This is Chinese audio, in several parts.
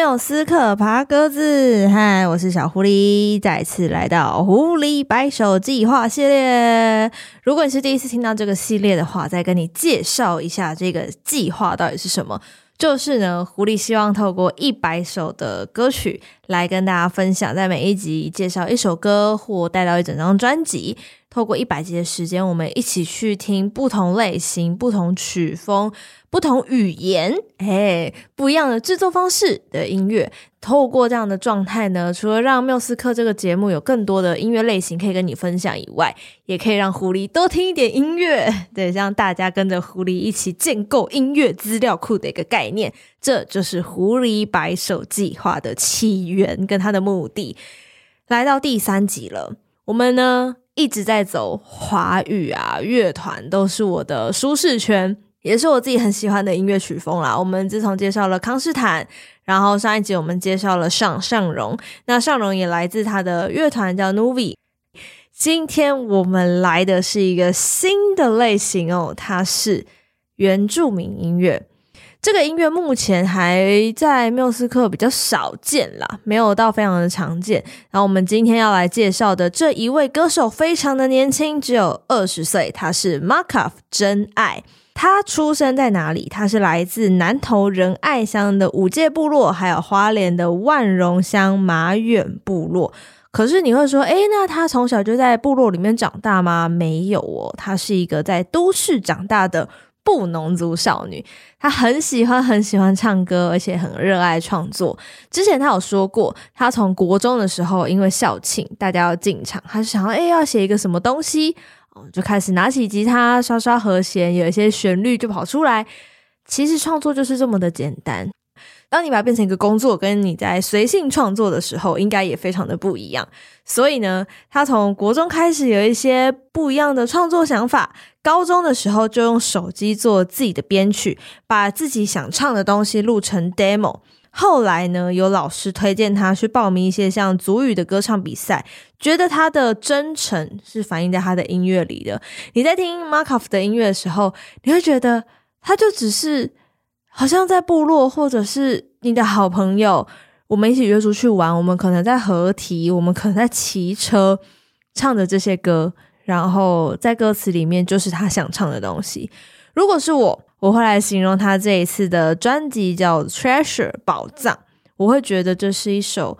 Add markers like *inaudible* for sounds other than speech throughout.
缪斯克爬格子，嗨，我是小狐狸，再次来到狐狸白手计划系列。如果你是第一次听到这个系列的话，再跟你介绍一下这个计划到底是什么。就是呢，狐狸希望透过一百首的歌曲来跟大家分享，在每一集介绍一首歌，或带到一整张专辑。透过一百集的时间，我们一起去听不同类型、不同曲风、不同语言，哎，不一样的制作方式的音乐。透过这样的状态呢，除了让缪斯克这个节目有更多的音乐类型可以跟你分享以外，也可以让狐狸多听一点音乐，*laughs* 对，让大家跟着狐狸一起建构音乐资料库的一个概念。这就是狐狸白手计划的起源跟它的目的。来到第三集了，我们呢，一直在走华语啊，乐团都是我的舒适圈，也是我自己很喜欢的音乐曲风啦。我们自从介绍了康士坦，然后上一集我们介绍了尚尚荣，那尚荣也来自他的乐团叫 Nuvi。今天我们来的是一个新的类型哦，它是原住民音乐。这个音乐目前还在缪斯克比较少见啦，没有到非常的常见。然后我们今天要来介绍的这一位歌手非常的年轻，只有二十岁，他是 Makaf 真爱。他出生在哪里？他是来自南投仁爱乡的五界部落，还有花莲的万荣乡马远部落。可是你会说，诶，那他从小就在部落里面长大吗？没有哦，他是一个在都市长大的。布农族少女，她很喜欢很喜欢唱歌，而且很热爱创作。之前她有说过，她从国中的时候，因为校庆，大家要进场，她就想要，哎，要写一个什么东西，就开始拿起吉他刷刷和弦，有一些旋律就跑出来。其实创作就是这么的简单。当你把它变成一个工作，跟你在随性创作的时候，应该也非常的不一样。所以呢，他从国中开始有一些不一样的创作想法，高中的时候就用手机做自己的编曲，把自己想唱的东西录成 demo。后来呢，有老师推荐他去报名一些像族语的歌唱比赛，觉得他的真诚是反映在他的音乐里的。你在听 Makaf 的音乐的时候，你会觉得他就只是。好像在部落，或者是你的好朋友，我们一起约出去玩，我们可能在合体，我们可能在骑车，唱着这些歌，然后在歌词里面就是他想唱的东西。如果是我，我会来形容他这一次的专辑叫《Treasure》宝藏，我会觉得这是一首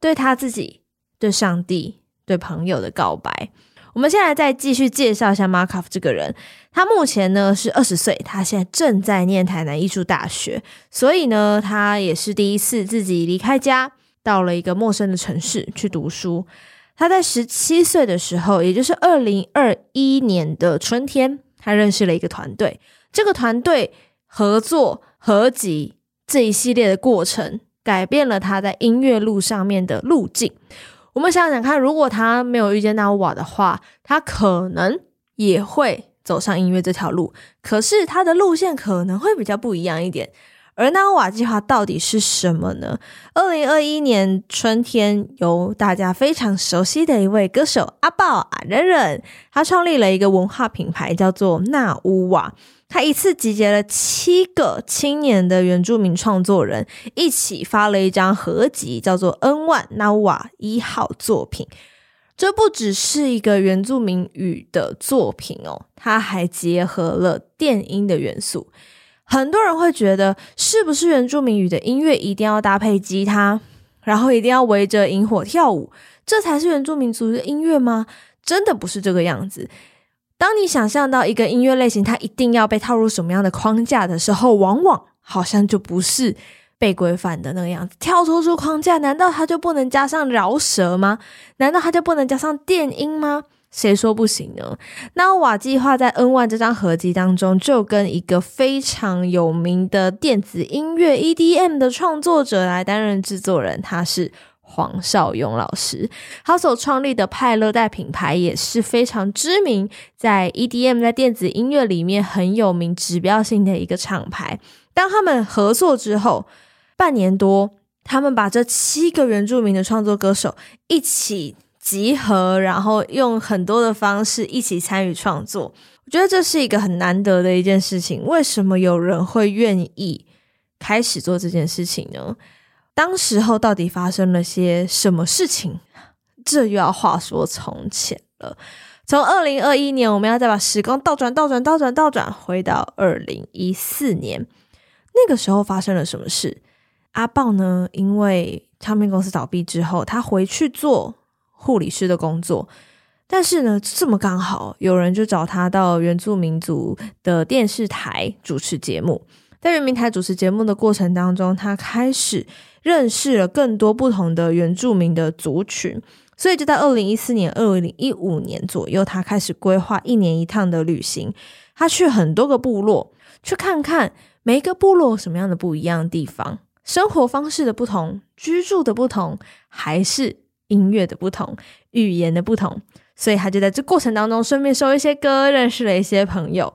对他自己、对上帝、对朋友的告白。我们现在再继续介绍一下 Markov 这个人。他目前呢是二十岁，他现在正在念台南艺术大学，所以呢，他也是第一次自己离开家，到了一个陌生的城市去读书。他在十七岁的时候，也就是二零二一年的春天，他认识了一个团队。这个团队合作合集这一系列的过程，改变了他在音乐路上面的路径。我们想想看，如果他没有遇见那瓦的话，他可能也会走上音乐这条路。可是他的路线可能会比较不一样一点。而那瓦计划到底是什么呢？二零二一年春天，由大家非常熟悉的一位歌手阿爆阿忍忍，他创立了一个文化品牌，叫做纳乌瓦。他一次集结了七个青年的原住民创作人，一起发了一张合集，叫做《N 万那瓦一号作品》。这不只是一个原住民语的作品哦，它还结合了电音的元素。很多人会觉得，是不是原住民语的音乐一定要搭配吉他，然后一定要围着萤火跳舞，这才是原住民族的音乐吗？真的不是这个样子。当你想象到一个音乐类型，它一定要被套入什么样的框架的时候，往往好像就不是被规范的那个样子。跳脱出框架，难道它就不能加上饶舌吗？难道它就不能加上电音吗？谁说不行呢？那瓦计划在 N One 这张合辑当中，就跟一个非常有名的电子音乐 EDM 的创作者来担任制作人，他是。黄少勇老师，他所创立的派乐代品牌也是非常知名，在 EDM 在电子音乐里面很有名、指标性的一个厂牌。当他们合作之后，半年多，他们把这七个原住民的创作歌手一起集合，然后用很多的方式一起参与创作。我觉得这是一个很难得的一件事情。为什么有人会愿意开始做这件事情呢？当时候到底发生了些什么事情？这又要话说从前了。从二零二一年，我们要再把时光倒转、倒转、倒转、倒转，回到二零一四年。那个时候发生了什么事？阿豹呢？因为唱片公司倒闭之后，他回去做护理师的工作。但是呢，这么刚好有人就找他到原住民族的电视台主持节目。在原民台主持节目的过程当中，他开始认识了更多不同的原住民的族群。所以就在二零一四年、二零一五年左右，他开始规划一年一趟的旅行。他去很多个部落，去看看每一个部落什么样的不一样的地方，生活方式的不同，居住的不同，还是音乐的不同，语言的不同。所以他就在这过程当中，顺便收一些歌，认识了一些朋友。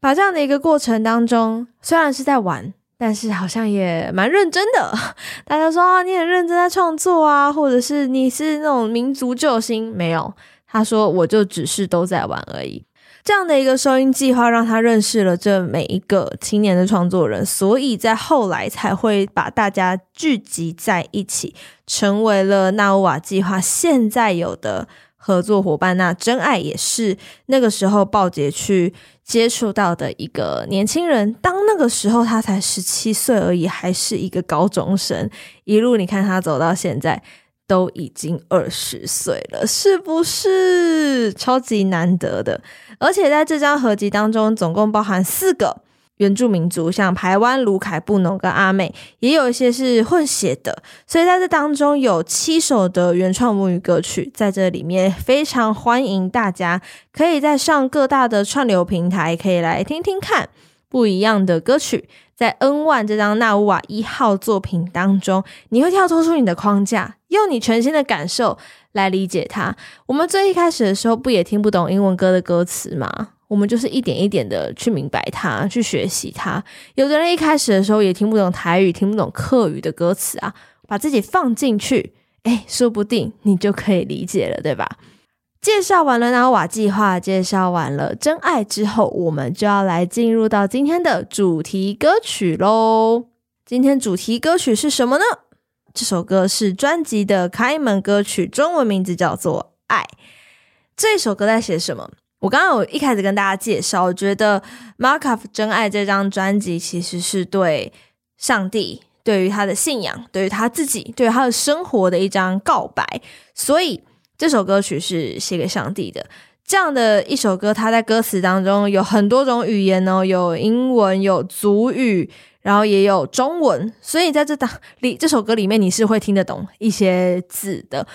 把这样的一个过程当中，虽然是在玩，但是好像也蛮认真的。*laughs* 大家说啊，你很认真在创作啊，或者是你是那种民族救星？没有，他说我就只是都在玩而已。这样的一个收音计划，让他认识了这每一个青年的创作人，所以在后来才会把大家聚集在一起，成为了纳乌瓦计划现在有的合作伙伴。那真爱也是那个时候鲍杰去接触到的一个年轻人，当那个时候他才十七岁而已，还是一个高中生，一路你看他走到现在。都已经二十岁了，是不是超级难得的？而且在这张合集当中，总共包含四个原住民族，像台湾、卢凯、布农跟阿美，也有一些是混血的。所以在这当中有七首的原创母语歌曲，在这里面非常欢迎大家可以在上各大的串流平台可以来听听看不一样的歌曲。在 N1 这张纳乌瓦一号作品当中，你会跳脱出你的框架，用你全新的感受来理解它。我们最一开始的时候，不也听不懂英文歌的歌词吗？我们就是一点一点的去明白它，去学习它。有的人一开始的时候也听不懂台语，听不懂客语的歌词啊，把自己放进去，诶，说不定你就可以理解了，对吧？介绍完了纳瓦计划，介绍完了真爱之后，我们就要来进入到今天的主题歌曲喽。今天主题歌曲是什么呢？这首歌是专辑的开门歌曲，中文名字叫做《爱》。这首歌在写什么？我刚刚有一开始跟大家介绍，我觉得 Markup 真爱这张专辑其实是对上帝、对于他的信仰、对于他自己、对于他的生活的一张告白，所以。这首歌曲是写给上帝的，这样的一首歌，它在歌词当中有很多种语言哦，有英文，有族语，然后也有中文，所以在这当里这首歌里面，你是会听得懂一些字的。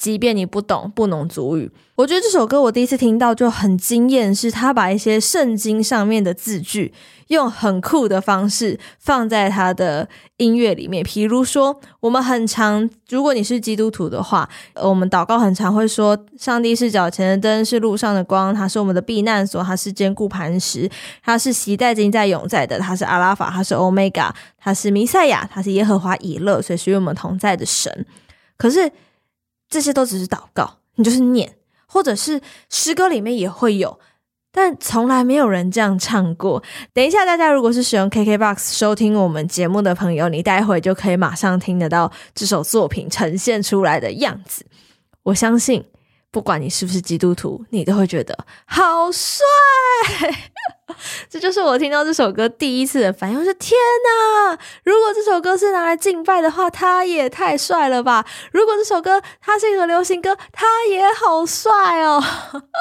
即便你不懂布农族语，我觉得这首歌我第一次听到就很惊艳，是他把一些圣经上面的字句用很酷的方式放在他的音乐里面。比如说，我们很常，如果你是基督徒的话，我们祷告很常会说：“上帝是脚前的灯，是路上的光，他是我们的避难所，他是坚固磐石，他是昔在今在永在的，他是阿拉法，他是欧米伽，他是弥赛亚，他是耶和华以勒，所以是与我们同在的神。”可是。这些都只是祷告，你就是念，或者是诗歌里面也会有，但从来没有人这样唱过。等一下，大家如果是使用 KKBOX 收听我们节目的朋友，你待会就可以马上听得到这首作品呈现出来的样子。我相信，不管你是不是基督徒，你都会觉得好帅。*laughs* 这就是我听到这首歌第一次的反应，我说天哪！如果这首歌是拿来敬拜的话，他也太帅了吧！如果这首歌它是一首流行歌，他也好帅哦。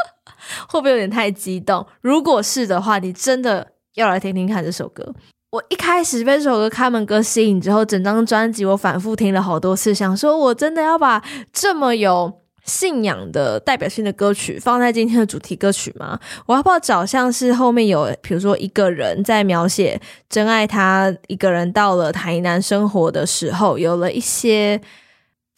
*laughs* 会不会有点太激动？如果是的话，你真的要来听听看这首歌。我一开始被这首歌开门歌吸引之后，整张专辑我反复听了好多次，想说我真的要把这么有。信仰的代表性的歌曲放在今天的主题歌曲吗？我要不要找像是后面有，比如说一个人在描写真爱，他一个人到了台南生活的时候，有了一些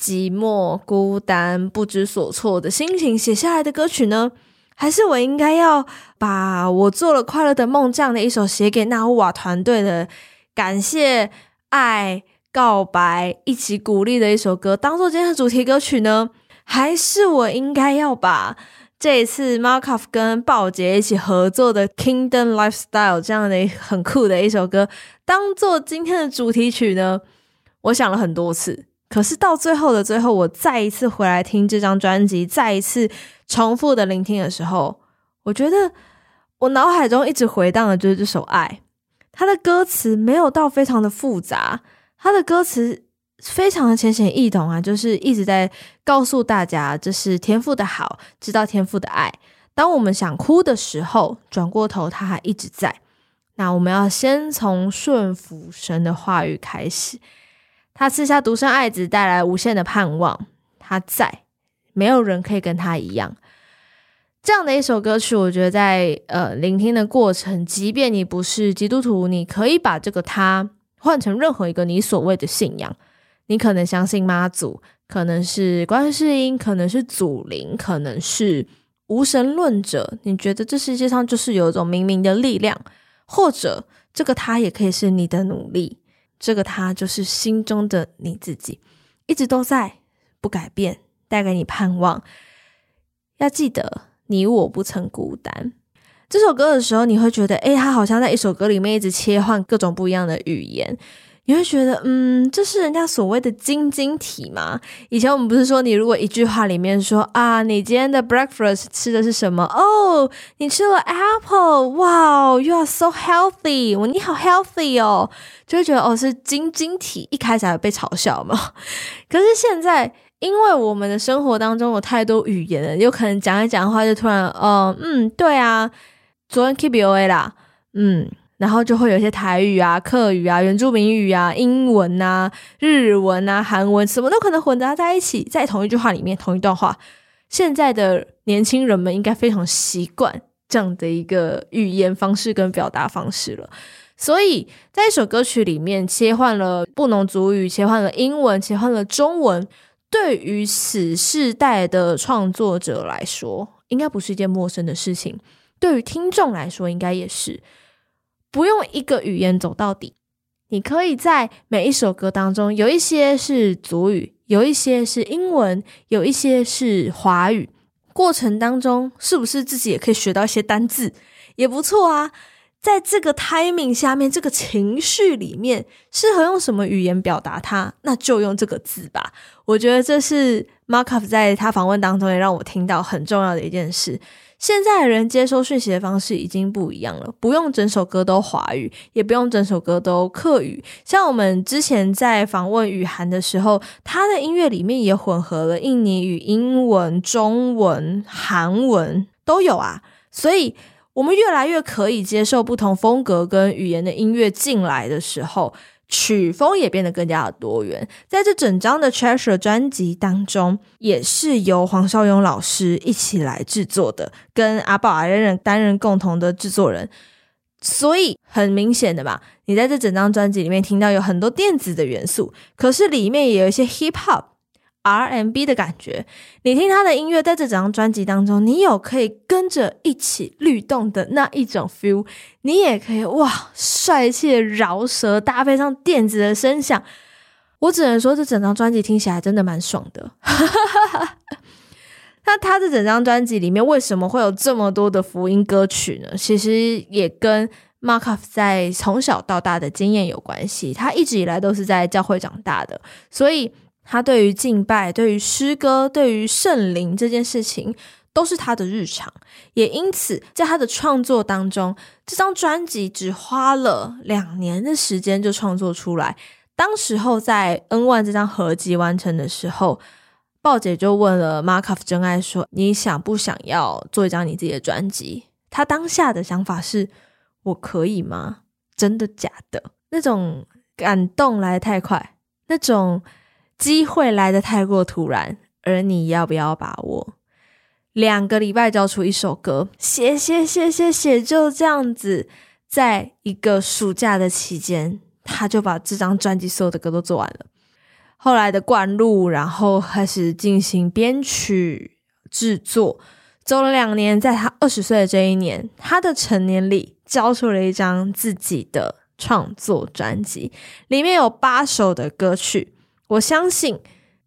寂寞、孤单、不知所措的心情写下来的歌曲呢？还是我应该要把我做了快乐的梦这样的一首写给纳乌瓦团队的感谢、爱、告白、一起鼓励的一首歌，当做今天的主题歌曲呢？还是我应该要把这一次 Markov 跟鲍杰一起合作的《Kingdom Lifestyle》这样的很酷的一首歌当做今天的主题曲呢？我想了很多次，可是到最后的最后，我再一次回来听这张专辑，再一次重复的聆听的时候，我觉得我脑海中一直回荡的就是这首《爱》，它的歌词没有到非常的复杂，它的歌词非常的浅显易懂啊，就是一直在告诉大家这是天赋的好，知道天赋的爱。当我们想哭的时候，转过头，他还一直在。那我们要先从顺服神的话语开始。他赐下独生爱子，带来无限的盼望。他在，没有人可以跟他一样。这样的一首歌曲，我觉得在呃聆听的过程，即便你不是基督徒，你可以把这个他换成任何一个你所谓的信仰。你可能相信妈祖，可能是观世音，可能是祖灵，可能是。无神论者，你觉得这世界上就是有一种冥冥的力量，或者这个他也可以是你的努力，这个他就是心中的你自己，一直都在不改变，带给你盼望。要记得，你我不曾孤单。这首歌的时候，你会觉得，诶，他好像在一首歌里面一直切换各种不一样的语言。你会觉得，嗯，这是人家所谓的晶晶体吗？以前我们不是说，你如果一句话里面说啊，你今天的 breakfast 吃的是什么？哦，你吃了 apple，哇，you are so healthy，我你好 healthy 哦，就会觉得哦是晶晶体。一开始还被嘲笑嘛，*laughs* 可是现在，因为我们的生活当中有太多语言了，有可能讲一讲话就突然，哦，嗯，对啊，昨天 keep your way 啦，嗯。然后就会有一些台语啊、客语啊、原住民语啊、英文啊、日文啊、韩文，什么都可能混杂在一起，在同一句话里面，同一段话。现在的年轻人们应该非常习惯这样的一个语言方式跟表达方式了。所以在一首歌曲里面切换了布农族语，切换了英文，切换了中文，对于此世代的创作者来说，应该不是一件陌生的事情。对于听众来说，应该也是。不用一个语言走到底，你可以在每一首歌当中，有一些是族语，有一些是英文，有一些是华语。过程当中，是不是自己也可以学到一些单字？也不错啊。在这个 *laughs* timing 下面，这个情绪里面，适合用什么语言表达它，那就用这个字吧。我觉得这是 Markup 在他访问当中也让我听到很重要的一件事。现在的人接收讯息的方式已经不一样了，不用整首歌都华语，也不用整首歌都客语。像我们之前在访问雨涵的时候，他的音乐里面也混合了印尼语、英文、中文、韩文都有啊。所以，我们越来越可以接受不同风格跟语言的音乐进来的时候。曲风也变得更加的多元，在这整张的 Treasure 专辑当中，也是由黄少勇老师一起来制作的，跟阿宝阿仁担任共同的制作人。所以很明显的吧，你在这整张专辑里面听到有很多电子的元素，可是里面也有一些 Hip Hop。RMB 的感觉，你听他的音乐，在这整张专辑当中，你有可以跟着一起律动的那一种 feel，你也可以哇，帅气的饶舌搭配上电子的声响，我只能说这整张专辑听起来真的蛮爽的。*laughs* 那他这整张专辑里面为什么会有这么多的福音歌曲呢？其实也跟 Markup 在从小到大的经验有关系，他一直以来都是在教会长大的，所以。他对于敬拜、对于诗歌、对于圣灵这件事情，都是他的日常。也因此，在他的创作当中，这张专辑只花了两年的时间就创作出来。当时候在 N One 这张合辑完成的时候，鲍姐就问了 Markup 真爱说：“你想不想要做一张你自己的专辑？”他当下的想法是：“我可以吗？真的假的？”那种感动来得太快，那种。机会来得太过突然，而你要不要把握？两个礼拜交出一首歌，写写写写写，就这样子，在一个暑假的期间，他就把这张专辑所有的歌都做完了。后来的灌录，然后开始进行编曲制作，走了两年，在他二十岁的这一年，他的成年礼交出了一张自己的创作专辑，里面有八首的歌曲。我相信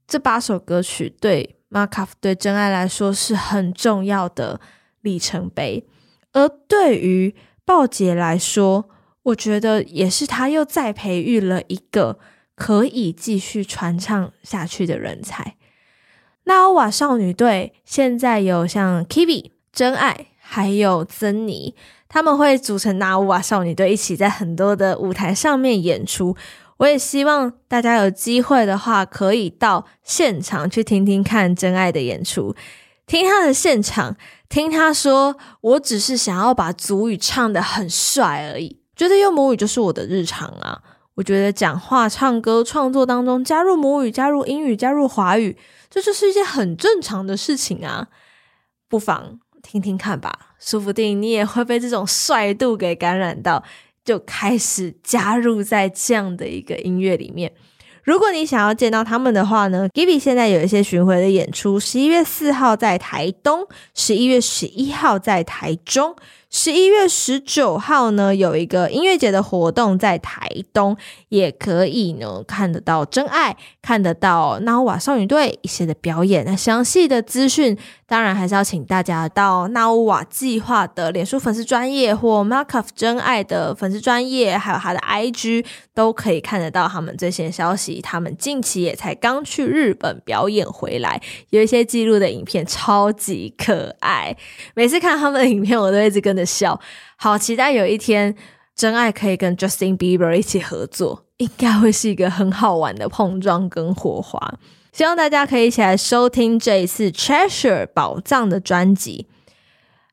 这八首歌曲对 Markup 对真爱来说是很重要的里程碑，而对于鲍姐来说，我觉得也是他又再培育了一个可以继续传唱下去的人才。那欧瓦少女队现在有像 Kiwi、真爱，还有珍妮，他们会组成那欧瓦少女队，一起在很多的舞台上面演出。我也希望大家有机会的话，可以到现场去听听看真爱的演出，听他的现场，听他说：“我只是想要把族语唱得很帅而已。”觉得用母语就是我的日常啊。我觉得讲话、唱歌、创作当中加入母语、加入英语、加入华语，这就是一件很正常的事情啊。不妨听听看吧，说不定你也会被这种帅度给感染到，就开始加入在这样的一个音乐里面。如果你想要见到他们的话呢，Gibby 现在有一些巡回的演出，十一月四号在台东，十一月十一号在台中。十一月十九号呢，有一个音乐节的活动在台东，也可以呢看得到真爱，看得到纳乌瓦少女队一些的表演。那详细的资讯，当然还是要请大家到纳乌瓦计划的脸书粉丝专业或 Markup 真爱的粉丝专业，还有他的 IG，都可以看得到他们最新的消息。他们近期也才刚去日本表演回来，有一些记录的影片，超级可爱。每次看他们的影片，我都一直跟着。笑，好期待有一天真爱可以跟 Justin Bieber 一起合作，应该会是一个很好玩的碰撞跟火花。希望大家可以一起来收听这一次 Treasure 宝藏的专辑。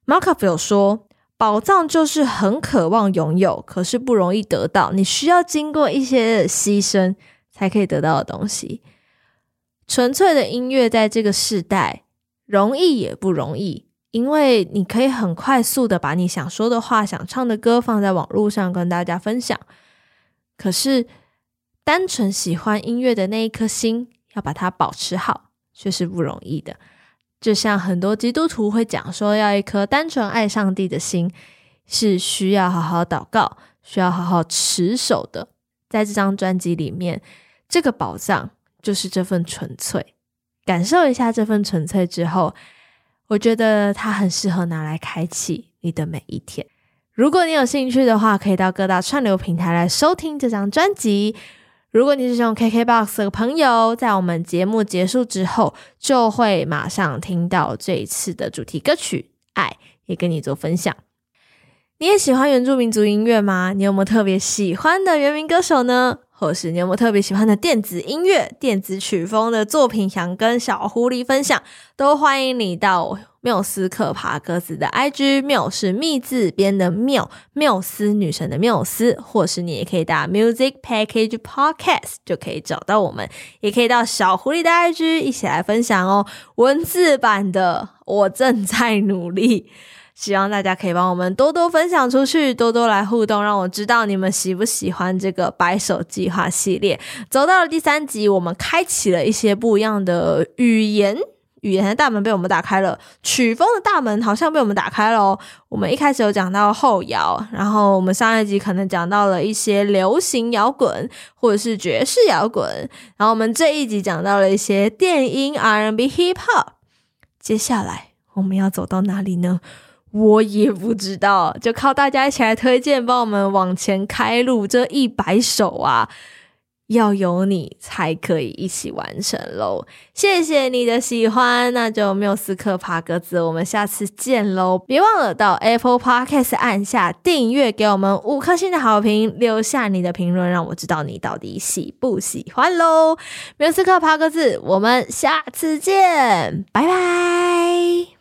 Markup 有说，宝藏就是很渴望拥有，可是不容易得到，你需要经过一些牺牲才可以得到的东西。纯粹的音乐在这个时代，容易也不容易。因为你可以很快速的把你想说的话、想唱的歌放在网络上跟大家分享，可是单纯喜欢音乐的那一颗心，要把它保持好，却是不容易的。就像很多基督徒会讲说，要一颗单纯爱上帝的心，是需要好好祷告、需要好好持守的。在这张专辑里面，这个宝藏就是这份纯粹。感受一下这份纯粹之后。我觉得它很适合拿来开启你的每一天。如果你有兴趣的话，可以到各大串流平台来收听这张专辑。如果你是用 KKBOX 的朋友，在我们节目结束之后，就会马上听到这一次的主题歌曲《爱》，也跟你做分享。你也喜欢原住民族音乐吗？你有没有特别喜欢的原民歌手呢？或是你有没有特别喜欢的电子音乐、电子曲风的作品，想跟小狐狸分享，都欢迎你到缪斯克爬格子的 IG，缪是密字边的缪，缪斯女神的缪斯，或是你也可以打 Music Package Podcast 就可以找到我们，也可以到小狐狸的 IG 一起来分享哦。文字版的我正在努力。希望大家可以帮我们多多分享出去，多多来互动，让我知道你们喜不喜欢这个白手计划系列。走到了第三集，我们开启了一些不一样的语言，语言的大门被我们打开了，曲风的大门好像被我们打开了哦。我们一开始有讲到后摇，然后我们上一集可能讲到了一些流行摇滚或者是爵士摇滚，然后我们这一集讲到了一些电音 R&B Hip Hop。接下来我们要走到哪里呢？我也不知道，就靠大家一起来推荐，帮我们往前开路。这一百首啊，要有你才可以一起完成喽。谢谢你的喜欢，那就缪斯克爬格子，我们下次见喽！别忘了到 Apple Podcast 按下订阅，给我们五颗星的好评，留下你的评论，让我知道你到底喜不喜欢喽。缪斯克爬格子，我们下次见，拜拜。